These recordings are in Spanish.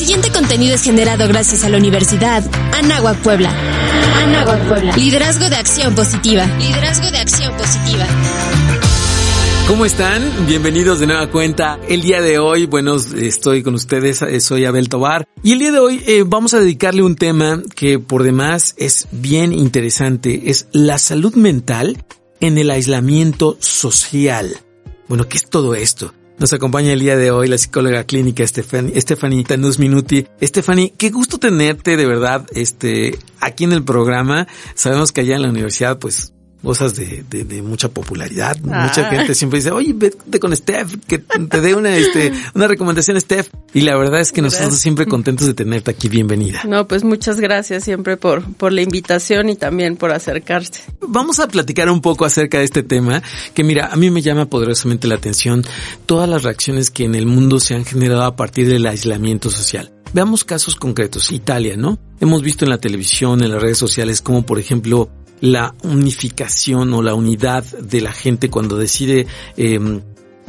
siguiente contenido es generado gracias a la Universidad Anáhuac Puebla. Anáhuac Puebla. Liderazgo de acción positiva. Liderazgo de acción positiva. ¿Cómo están? Bienvenidos de nueva cuenta. El día de hoy, bueno, estoy con ustedes, eh, soy Abel Tobar. Y el día de hoy eh, vamos a dedicarle un tema que por demás es bien interesante. Es la salud mental en el aislamiento social. Bueno, ¿qué es todo esto? Nos acompaña el día de hoy la psicóloga clínica Stephanie, Tanus Minuti. Stephanie, qué gusto tenerte de verdad, este, aquí en el programa. Sabemos que allá en la universidad, pues, cosas de, de, de, mucha popularidad. Mucha ah. gente siempre dice, oye, vete con Steph, que te dé una, este, una recomendación, Steph. Y la verdad es que nosotros siempre contentos de tenerte aquí. Bienvenida. No, pues muchas gracias siempre por, por la invitación y también por acercarse. Vamos a platicar un poco acerca de este tema, que mira, a mí me llama poderosamente la atención todas las reacciones que en el mundo se han generado a partir del aislamiento social. Veamos casos concretos. Italia, ¿no? Hemos visto en la televisión, en las redes sociales, como por ejemplo la unificación o la unidad de la gente cuando decide, eh,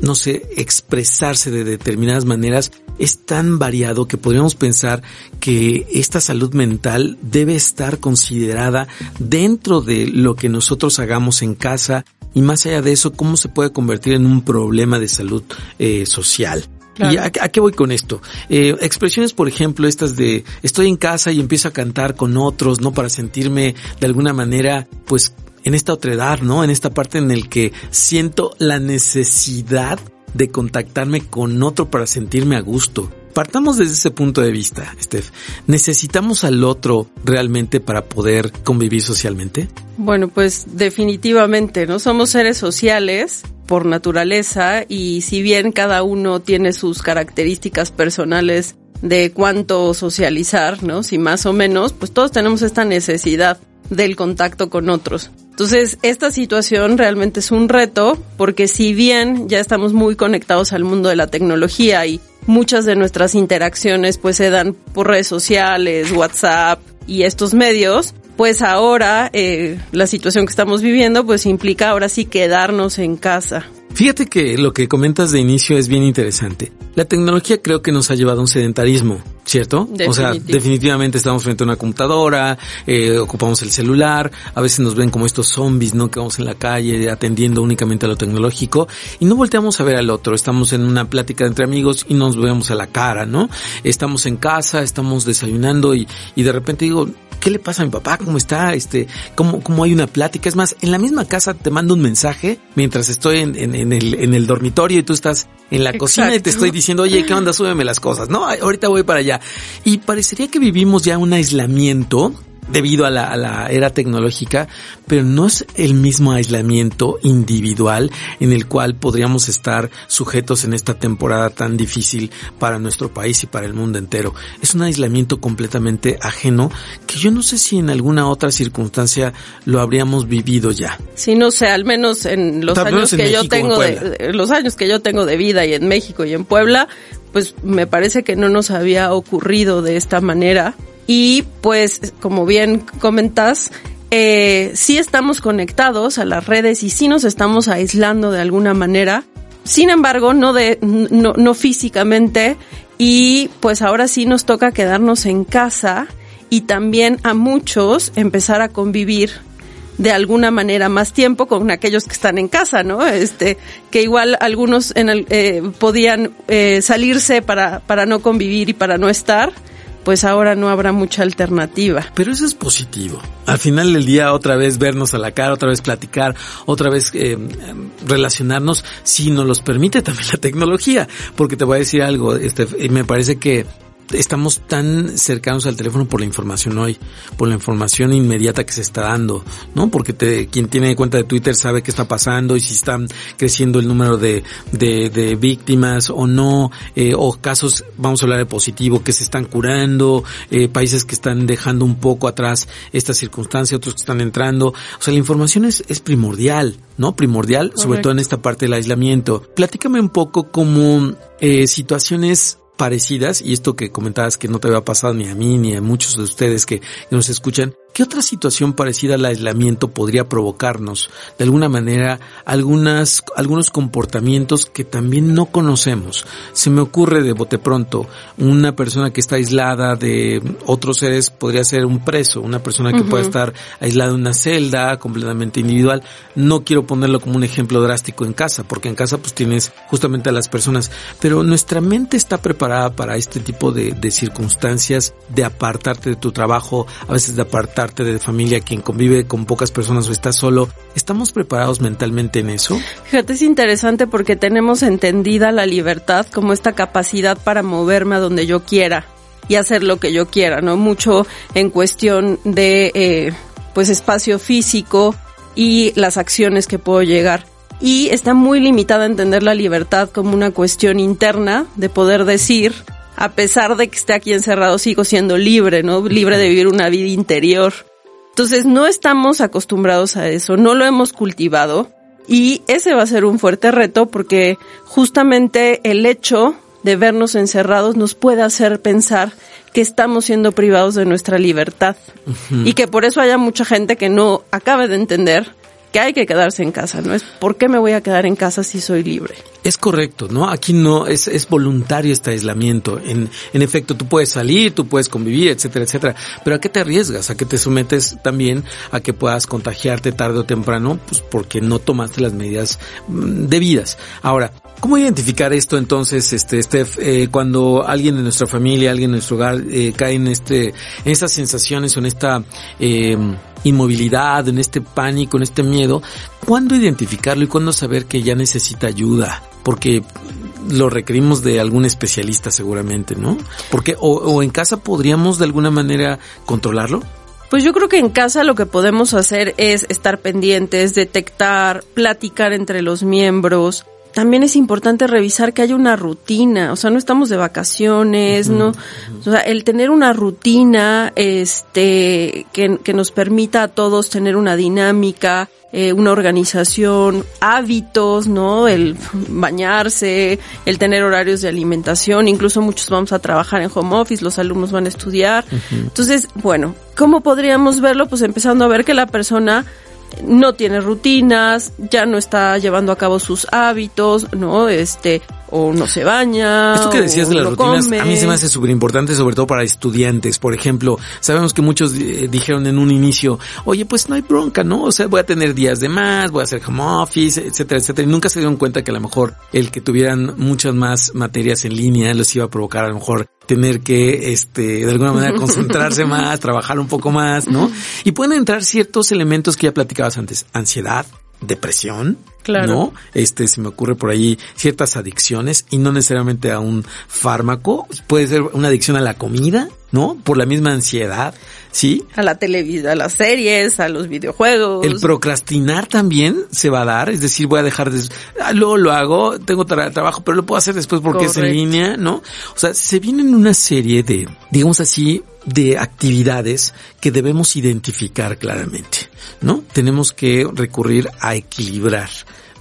no sé, expresarse de determinadas maneras es tan variado que podríamos pensar que esta salud mental debe estar considerada dentro de lo que nosotros hagamos en casa y más allá de eso, cómo se puede convertir en un problema de salud eh, social. ¿Y a, qué voy con esto? Eh, expresiones, por ejemplo, estas de estoy en casa y empiezo a cantar con otros, ¿no? Para sentirme de alguna manera, pues, en esta otra edad, ¿no? En esta parte en el que siento la necesidad de contactarme con otro para sentirme a gusto. Partamos desde ese punto de vista, Steph. ¿Necesitamos al otro realmente para poder convivir socialmente? Bueno, pues definitivamente, ¿no? Somos seres sociales por naturaleza y si bien cada uno tiene sus características personales de cuánto socializar, ¿no? Si más o menos, pues todos tenemos esta necesidad del contacto con otros. Entonces, esta situación realmente es un reto porque si bien ya estamos muy conectados al mundo de la tecnología y muchas de nuestras interacciones pues se dan por redes sociales, WhatsApp y estos medios, pues ahora eh, la situación que estamos viviendo pues implica ahora sí quedarnos en casa. Fíjate que lo que comentas de inicio es bien interesante. La tecnología creo que nos ha llevado a un sedentarismo, ¿cierto? O sea, definitivamente estamos frente a una computadora, eh, ocupamos el celular, a veces nos ven como estos zombies, ¿no? Que vamos en la calle atendiendo únicamente a lo tecnológico y no volteamos a ver al otro. Estamos en una plática entre amigos y nos vemos a la cara, ¿no? Estamos en casa, estamos desayunando y, y de repente digo, ¿qué le pasa a mi papá? ¿Cómo está? Este, ¿cómo, cómo hay una plática? Es más, en la misma casa te mando un mensaje mientras estoy en, en, en el, en el dormitorio y tú estás en la cocina y te estoy diciendo, oye, ¿qué onda? Súbeme las cosas. No, ahorita voy para allá. Y parecería que vivimos ya un aislamiento debido a la, a la, era tecnológica, pero no es el mismo aislamiento individual en el cual podríamos estar sujetos en esta temporada tan difícil para nuestro país y para el mundo entero. Es un aislamiento completamente ajeno que yo no sé si en alguna otra circunstancia lo habríamos vivido ya. Sí, no sé, al menos en los años que yo tengo de, los años que yo tengo de vida y en México y en Puebla, pues me parece que no nos había ocurrido de esta manera y pues, como bien comentas, eh, sí estamos conectados a las redes y sí nos estamos aislando de alguna manera. Sin embargo, no de, no, no físicamente. Y pues ahora sí nos toca quedarnos en casa y también a muchos empezar a convivir de alguna manera más tiempo con aquellos que están en casa, ¿no? Este, que igual algunos en eh, podían eh, salirse para, para no convivir y para no estar pues ahora no habrá mucha alternativa. Pero eso es positivo. Al final del día otra vez vernos a la cara, otra vez platicar, otra vez eh, relacionarnos, si nos los permite también la tecnología. Porque te voy a decir algo, este, me parece que estamos tan cercanos al teléfono por la información hoy, por la información inmediata que se está dando, ¿no? Porque te, quien tiene cuenta de Twitter sabe qué está pasando y si están creciendo el número de, de, de víctimas o no, eh, o casos, vamos a hablar de positivo, que se están curando, eh, países que están dejando un poco atrás esta circunstancia, otros que están entrando. O sea, la información es, es primordial, ¿no? Primordial, sobre todo en esta parte del aislamiento. Platícame un poco como eh, situaciones parecidas, y esto que comentabas que no te había pasado ni a mí ni a muchos de ustedes que, nos escuchan, ¿Qué otra situación parecida al aislamiento podría provocarnos, de alguna manera, algunas, algunos comportamientos que también no conocemos? Se me ocurre de bote pronto, una persona que está aislada de otros seres podría ser un preso, una persona que puede estar aislada en una celda, completamente individual. No quiero ponerlo como un ejemplo drástico en casa, porque en casa pues tienes justamente a las personas, pero nuestra mente está preparada para este tipo de, de circunstancias, de apartarte de tu trabajo, a veces de apartarte de familia, quien convive con pocas personas o está solo, ¿estamos preparados mentalmente en eso? Fíjate, es interesante porque tenemos entendida la libertad como esta capacidad para moverme a donde yo quiera y hacer lo que yo quiera, ¿no? Mucho en cuestión de, eh, pues, espacio físico y las acciones que puedo llegar. Y está muy limitada a entender la libertad como una cuestión interna de poder decir, a pesar de que esté aquí encerrado, sigo siendo libre, ¿no? Libre de vivir una vida interior. Entonces no estamos acostumbrados a eso, no lo hemos cultivado y ese va a ser un fuerte reto porque justamente el hecho de vernos encerrados nos puede hacer pensar que estamos siendo privados de nuestra libertad y que por eso haya mucha gente que no acabe de entender que hay que quedarse en casa, ¿no? Es ¿por qué me voy a quedar en casa si soy libre? Es correcto, ¿no? Aquí no, es, es voluntario este aislamiento. En, en efecto, tú puedes salir, tú puedes convivir, etcétera, etcétera. Pero ¿a qué te arriesgas? ¿A qué te sometes también a que puedas contagiarte tarde o temprano? Pues porque no tomaste las medidas mm, debidas. Ahora, ¿Cómo identificar esto entonces, este, Steph, eh, cuando alguien de nuestra familia, alguien de nuestro hogar eh, cae en este, en estas sensaciones en esta eh, inmovilidad, en este pánico, en este miedo? ¿Cuándo identificarlo y cuándo saber que ya necesita ayuda? Porque lo requerimos de algún especialista seguramente, ¿no? Porque o, o en casa podríamos de alguna manera controlarlo. Pues yo creo que en casa lo que podemos hacer es estar pendientes, detectar, platicar entre los miembros, también es importante revisar que haya una rutina, o sea, no estamos de vacaciones, no, o sea, el tener una rutina, este, que, que nos permita a todos tener una dinámica, eh, una organización, hábitos, ¿no? El bañarse, el tener horarios de alimentación, incluso muchos vamos a trabajar en home office, los alumnos van a estudiar. Entonces, bueno, ¿cómo podríamos verlo? Pues empezando a ver que la persona no tiene rutinas, ya no está llevando a cabo sus hábitos, ¿no? Este, o no se baña. Esto que decías de las rutinas, a mí se me hace súper importante, sobre todo para estudiantes. Por ejemplo, sabemos que muchos eh, dijeron en un inicio, oye, pues no hay bronca, ¿no? O sea, voy a tener días de más, voy a hacer home office, etcétera, etcétera. Y nunca se dieron cuenta que a lo mejor el que tuvieran muchas más materias en línea les iba a provocar a lo mejor tener que, este, de alguna manera concentrarse más, trabajar un poco más, ¿no? Y pueden entrar ciertos elementos que ya platicabas antes, ansiedad, depresión, Claro. ¿No? Este, se me ocurre por ahí ciertas adicciones y no necesariamente a un fármaco. Puede ser una adicción a la comida, ¿no? Por la misma ansiedad, ¿sí? A la televisión, a las series, a los videojuegos. El procrastinar también se va a dar, es decir, voy a dejar de, ah, luego lo hago, tengo trabajo, pero lo puedo hacer después porque es en línea, ¿no? O sea, se vienen una serie de, digamos así, de actividades que debemos identificar claramente, ¿no? Tenemos que recurrir a equilibrar,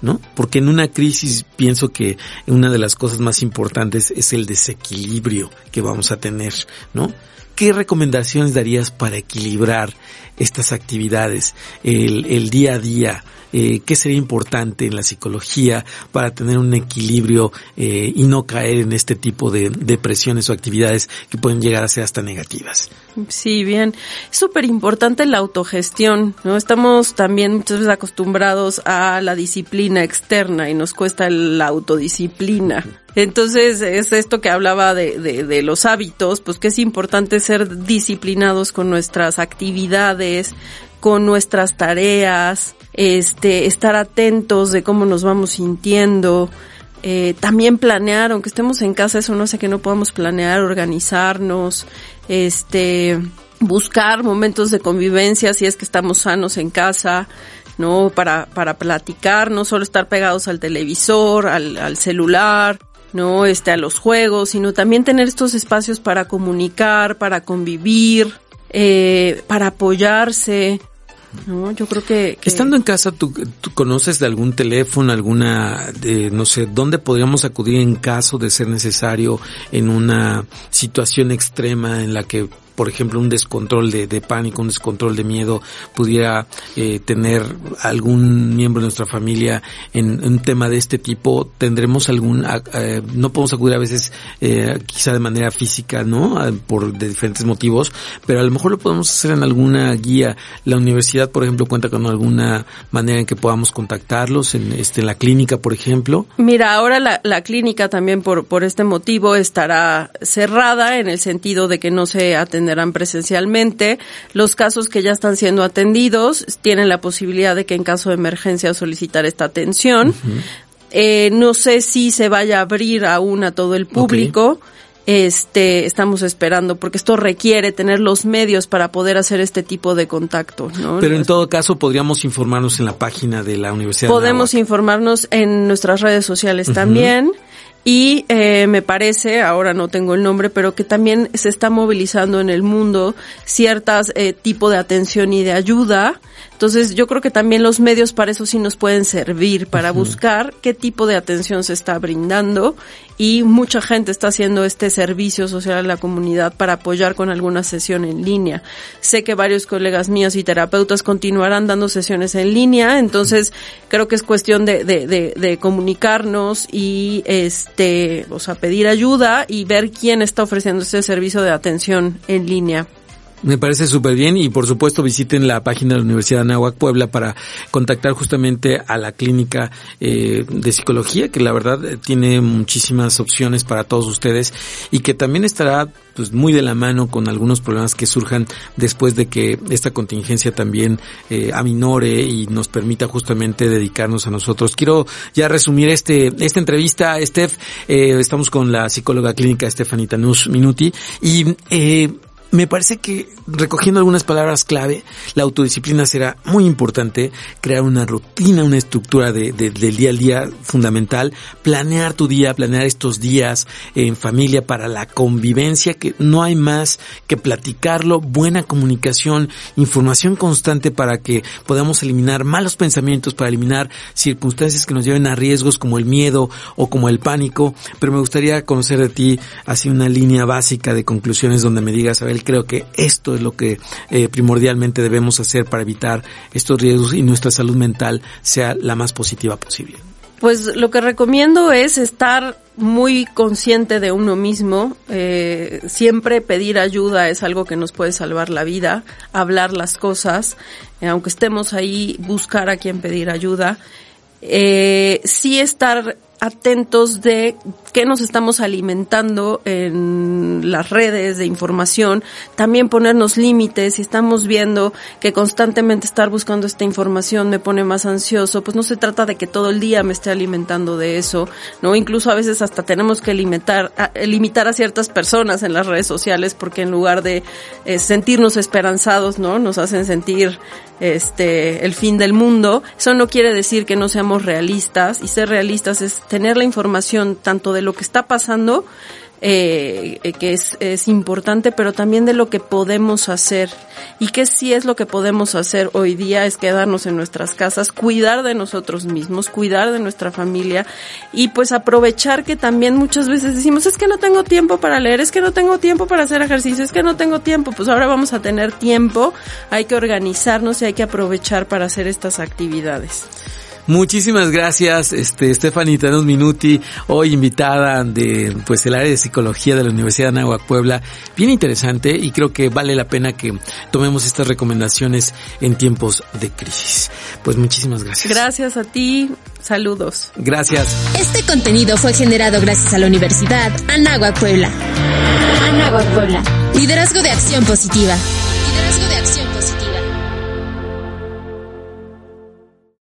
¿no? Porque en una crisis pienso que una de las cosas más importantes es el desequilibrio que vamos a tener, ¿no? ¿Qué recomendaciones darías para equilibrar estas actividades, el, día a día, eh, qué sería importante en la psicología para tener un equilibrio eh, y no caer en este tipo de depresiones o actividades que pueden llegar a ser hasta negativas. Sí, bien. Es súper importante la autogestión, ¿no? Estamos también muchas veces acostumbrados a la disciplina externa y nos cuesta la autodisciplina. Entonces, es esto que hablaba de, de, de, los hábitos, pues que es importante ser disciplinados con nuestras actividades, con nuestras tareas, este, estar atentos de cómo nos vamos sintiendo, eh, también planear, aunque estemos en casa, eso no sé que no podamos planear, organizarnos, este, buscar momentos de convivencia si es que estamos sanos en casa, ¿no? Para, para platicar, no solo estar pegados al televisor, al, al celular, ¿no? Este, a los juegos, sino también tener estos espacios para comunicar, para convivir, eh, para apoyarse, no, yo creo que, Estando en casa, ¿tú, ¿tú, conoces de algún teléfono, alguna, de, no sé, dónde podríamos acudir en caso de ser necesario en una situación extrema en la que por ejemplo, un descontrol de, de pánico, un descontrol de miedo, pudiera eh, tener algún miembro de nuestra familia en, un tema de este tipo, tendremos algún, eh, no podemos acudir a veces eh, quizá de manera física, ¿no? Por de diferentes motivos, pero a lo mejor lo podemos hacer en alguna guía. La universidad, por ejemplo, cuenta con alguna manera en que podamos contactarlos, en, este, la clínica, por ejemplo. Mira, ahora la, la clínica también por, por este motivo estará cerrada en el sentido de que no se atenderán presencialmente. Los casos que ya están siendo atendidos tienen la posibilidad de que en caso de emergencia solicitar esta atención. Eh, no sé si se vaya a abrir aún a todo el público. Este, estamos esperando porque esto requiere tener los medios para poder hacer este tipo de contacto, Pero en todo caso podríamos informarnos en la página de la Universidad. Podemos informarnos en nuestras redes sociales también. Y eh, me parece, ahora no tengo el nombre, pero que también se está movilizando en el mundo ciertas eh, tipo de atención y de ayuda entonces yo creo que también los medios para eso sí nos pueden servir, para buscar qué tipo de atención se está brindando y mucha gente está haciendo este servicio social a la comunidad para apoyar con alguna sesión en línea. Sé que varios colegas míos y terapeutas continuarán dando sesiones en línea, entonces creo que es cuestión de, de, de, de comunicarnos y este, o sea, pedir ayuda y ver quién está ofreciendo este servicio de atención en línea. Me parece súper bien y por supuesto visiten la página de la Universidad de Anáhuac Puebla para contactar justamente a la clínica eh, de psicología que la verdad eh, tiene muchísimas opciones para todos ustedes y que también estará pues muy de la mano con algunos problemas que surjan después de que esta contingencia también eh, aminore y nos permita justamente dedicarnos a nosotros. Quiero ya resumir este esta entrevista, Steph. Eh, estamos con la psicóloga clínica Stefanita Nus Minuti y eh, me parece que recogiendo algunas palabras clave, la autodisciplina será muy importante, crear una rutina, una estructura de, del día al día fundamental, planear tu día, planear estos días en familia para la convivencia, que no hay más que platicarlo, buena comunicación, información constante para que podamos eliminar malos pensamientos, para eliminar circunstancias que nos lleven a riesgos como el miedo o como el pánico, pero me gustaría conocer de ti así una línea básica de conclusiones donde me digas, a ver, creo que esto es lo que eh, primordialmente debemos hacer para evitar estos riesgos y nuestra salud mental sea la más positiva posible. Pues lo que recomiendo es estar muy consciente de uno mismo, eh, siempre pedir ayuda es algo que nos puede salvar la vida, hablar las cosas, eh, aunque estemos ahí, buscar a quien pedir ayuda, sí estar atentos de qué nos estamos alimentando en las redes de información, también ponernos límites, si estamos viendo que constantemente estar buscando esta información me pone más ansioso, pues no se trata de que todo el día me esté alimentando de eso, ¿no? Incluso a veces hasta tenemos que limitar a, limitar a ciertas personas en las redes sociales porque en lugar de eh, sentirnos esperanzados, ¿no? Nos hacen sentir este el fin del mundo. Eso no quiere decir que no seamos realistas y ser realistas es tener la información tanto de lo que está pasando eh, eh, que es, es importante, pero también de lo que podemos hacer. Y que sí es lo que podemos hacer hoy día es quedarnos en nuestras casas, cuidar de nosotros mismos, cuidar de nuestra familia y pues aprovechar que también muchas veces decimos es que no tengo tiempo para leer, es que no tengo tiempo para hacer ejercicio, es que no tengo tiempo, pues ahora vamos a tener tiempo, hay que organizarnos y hay que aprovechar para hacer estas actividades. Muchísimas gracias, este, Estefanita Tanos Minuti, hoy invitada de, pues, el área de psicología de la Universidad de Anáhuac Puebla. Bien interesante y creo que vale la pena que tomemos estas recomendaciones en tiempos de crisis. Pues muchísimas gracias. Gracias a ti. Saludos. Gracias. Este contenido fue generado gracias a la Universidad Anáhuac Puebla. Anáhuac Puebla. Liderazgo de acción positiva. Liderazgo de acción positiva.